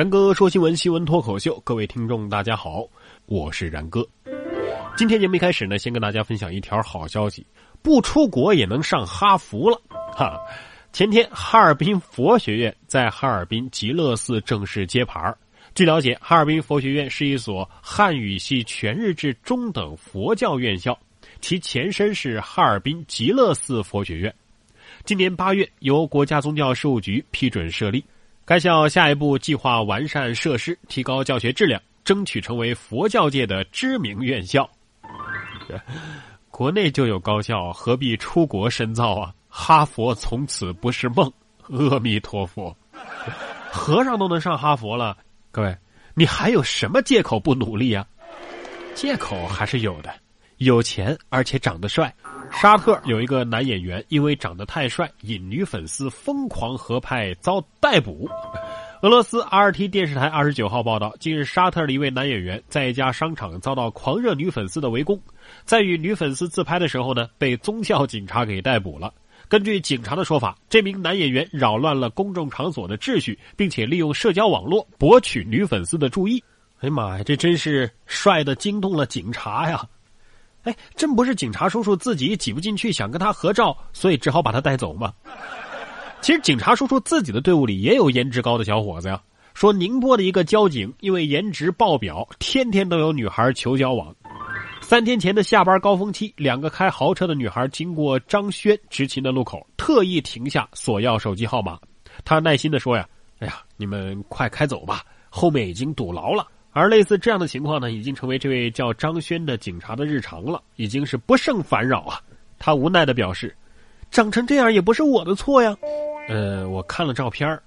然哥说新闻，新闻脱口秀，各位听众大家好，我是然哥。今天节目一开始呢，先跟大家分享一条好消息：不出国也能上哈佛了。哈，前天哈尔滨佛学院在哈尔滨极乐寺正式揭牌。据了解，哈尔滨佛学院是一所汉语系全日制中等佛教院校，其前身是哈尔滨极乐寺佛学院。今年八月，由国家宗教事务局批准设立。该校下一步计划完善设施，提高教学质量，争取成为佛教界的知名院校。国内就有高校，何必出国深造啊？哈佛从此不是梦。阿弥陀佛，和尚都能上哈佛了，各位，你还有什么借口不努力啊？借口还是有的，有钱而且长得帅。沙特有一个男演员，因为长得太帅，引女粉丝疯狂合拍，遭逮捕。俄罗斯 RT 电视台二十九号报道，近日沙特的一位男演员在一家商场遭到狂热女粉丝的围攻，在与女粉丝自拍的时候呢，被宗教警察给逮捕了。根据警察的说法，这名男演员扰乱了公众场所的秩序，并且利用社交网络博取女粉丝的注意。哎呀妈呀，这真是帅的惊动了警察呀！哎，真不是警察叔叔自己挤不进去想跟他合照，所以只好把他带走吗？其实警察叔叔自己的队伍里也有颜值高的小伙子呀。说宁波的一个交警因为颜值爆表，天天都有女孩求交往。三天前的下班高峰期，两个开豪车的女孩经过张轩执勤的路口，特意停下索要手机号码。他耐心的说呀：“哎呀，你们快开走吧，后面已经堵牢了。”而类似这样的情况呢，已经成为这位叫张轩的警察的日常了，已经是不胜烦扰啊。他无奈的表示：“长成这样也不是我的错呀。”呃，我看了照片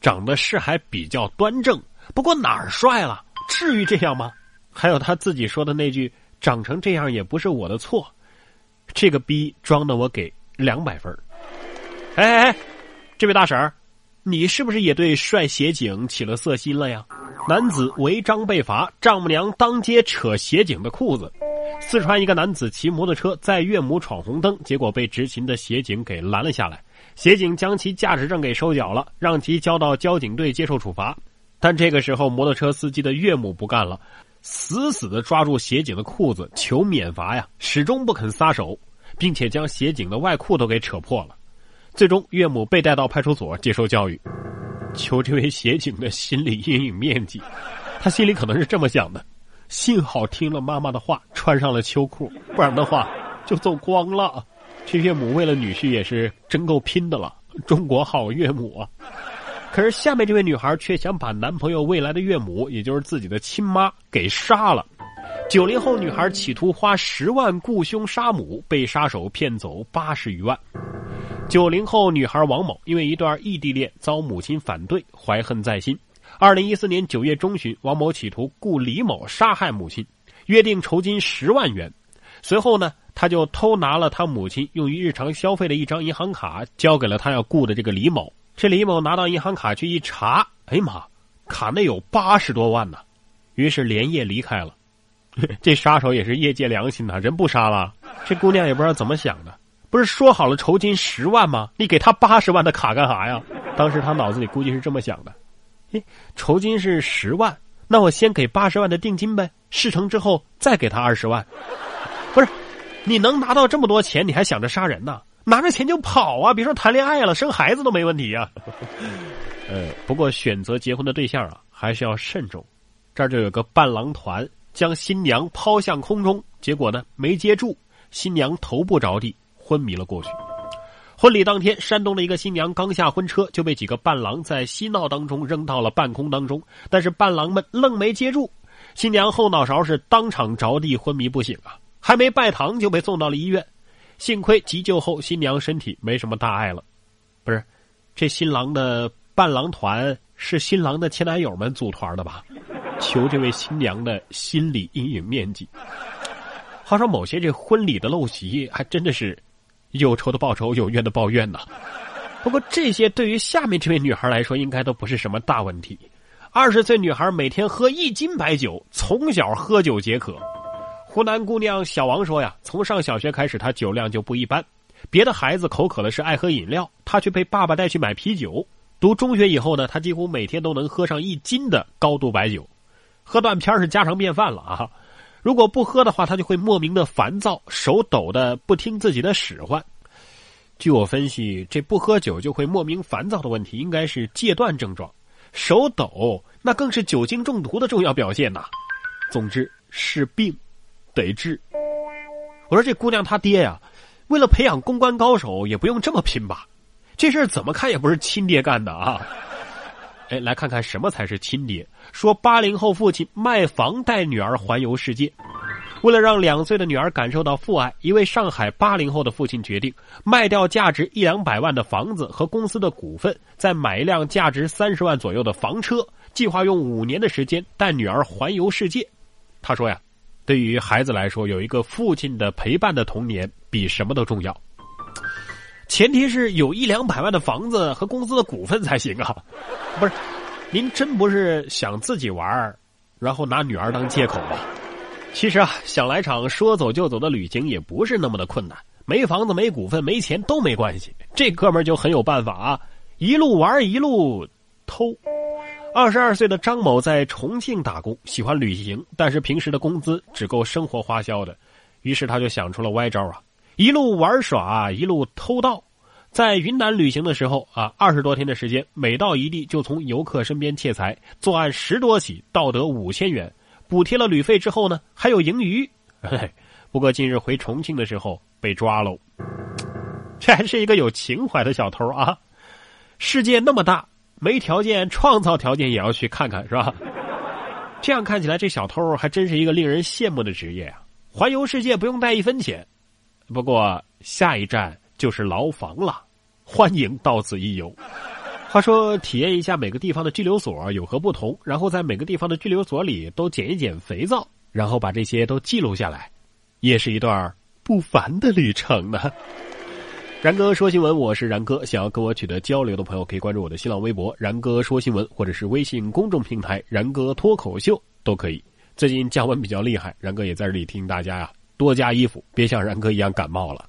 长得是还比较端正，不过哪儿帅了？至于这样吗？还有他自己说的那句“长成这样也不是我的错”，这个逼装的我给两百分。哎哎哎，这位大婶儿，你是不是也对帅协警起了色心了呀？男子违章被罚，丈母娘当街扯协警的裤子。四川一个男子骑摩托车载岳母闯红灯，结果被执勤的协警给拦了下来。协警将其驾驶证给收缴了，让其交到交警队接受处罚。但这个时候，摩托车司机的岳母不干了，死死的抓住协警的裤子求免罚呀，始终不肯撒手，并且将协警的外裤都给扯破了。最终，岳母被带到派出所接受教育。求这位协警的心理阴影面积，他心里可能是这么想的：幸好听了妈妈的话，穿上了秋裤，不然的话就走光了。这岳母为了女婿也是真够拼的了，中国好岳母啊！可是下面这位女孩却想把男朋友未来的岳母，也就是自己的亲妈给杀了。九零后女孩企图花十万雇凶杀母，被杀手骗走八十余万。九零后女孩王某因为一段异地恋遭母亲反对，怀恨在心。二零一四年九月中旬，王某企图雇李某杀害母亲，约定酬金十万元。随后呢，他就偷拿了他母亲用于日常消费的一张银行卡，交给了他要雇的这个李某。这李某拿到银行卡去一查，哎呀妈，卡内有八十多万呢。于是连夜离开了。这杀手也是业界良心呐，人不杀了，这姑娘也不知道怎么想的。不是说好了酬金十万吗？你给他八十万的卡干啥呀？当时他脑子里估计是这么想的：，诶，酬金是十万，那我先给八十万的定金呗，事成之后再给他二十万。不是，你能拿到这么多钱，你还想着杀人呢？拿着钱就跑啊！别说谈恋爱了，生孩子都没问题呀。呃，不过选择结婚的对象啊，还是要慎重。这儿就有个伴郎团将新娘抛向空中，结果呢没接住，新娘头部着地。昏迷了过去。婚礼当天，山东的一个新娘刚下婚车，就被几个伴郎在嬉闹当中扔到了半空当中，但是伴郎们愣没接住，新娘后脑勺是当场着地昏迷不醒啊！还没拜堂就被送到了医院，幸亏急救后新娘身体没什么大碍了。不是，这新郎的伴郎团是新郎的前男友们组团的吧？求这位新娘的心理阴影面积。话说，某些这婚礼的陋习还真的是。有仇的报仇，有怨的报怨呐。不过这些对于下面这位女孩来说，应该都不是什么大问题。二十岁女孩每天喝一斤白酒，从小喝酒解渴。湖南姑娘小王说呀，从上小学开始，她酒量就不一般。别的孩子口渴的是爱喝饮料，她却被爸爸带去买啤酒。读中学以后呢，她几乎每天都能喝上一斤的高度白酒，喝断片是家常便饭了啊。如果不喝的话，他就会莫名的烦躁，手抖的不听自己的使唤。据我分析，这不喝酒就会莫名烦躁的问题，应该是戒断症状。手抖那更是酒精中毒的重要表现呐。总之是病，得治。我说这姑娘她爹呀，为了培养公关高手，也不用这么拼吧？这事儿怎么看也不是亲爹干的啊！哎，来看看什么才是亲爹。说八零后父亲卖房带女儿环游世界，为了让两岁的女儿感受到父爱，一位上海八零后的父亲决定卖掉价值一两百万的房子和公司的股份，再买一辆价值三十万左右的房车，计划用五年的时间带女儿环游世界。他说呀，对于孩子来说，有一个父亲的陪伴的童年比什么都重要。前提是有一两百万的房子和公司的股份才行啊！不是，您真不是想自己玩儿然后拿女儿当借口吧？其实啊，想来场说走就走的旅行也不是那么的困难。没房子、没股份、没钱都没关系，这哥们儿就很有办法啊！一路玩一路偷。二十二岁的张某在重庆打工，喜欢旅行，但是平时的工资只够生活花销的，于是他就想出了歪招啊！一路玩耍，一路偷盗，在云南旅行的时候啊，二十多天的时间，每到一地就从游客身边窃财，作案十多起，盗得五千元，补贴了旅费之后呢，还有盈余。不过近日回重庆的时候被抓喽，这还是一个有情怀的小偷啊！世界那么大，没条件创造条件也要去看看，是吧？这样看起来，这小偷还真是一个令人羡慕的职业啊！环游世界不用带一分钱。不过下一站就是牢房了，欢迎到此一游。话说，体验一下每个地方的拘留所有何不同，然后在每个地方的拘留所里都捡一捡肥皂，然后把这些都记录下来，也是一段不凡的旅程呢。然哥说新闻，我是然哥。想要跟我取得交流的朋友，可以关注我的新浪微博“然哥说新闻”，或者是微信公众平台“然哥脱口秀”都可以。最近降温比较厉害，然哥也在这里提醒大家呀。多加衣服，别像然哥一样感冒了。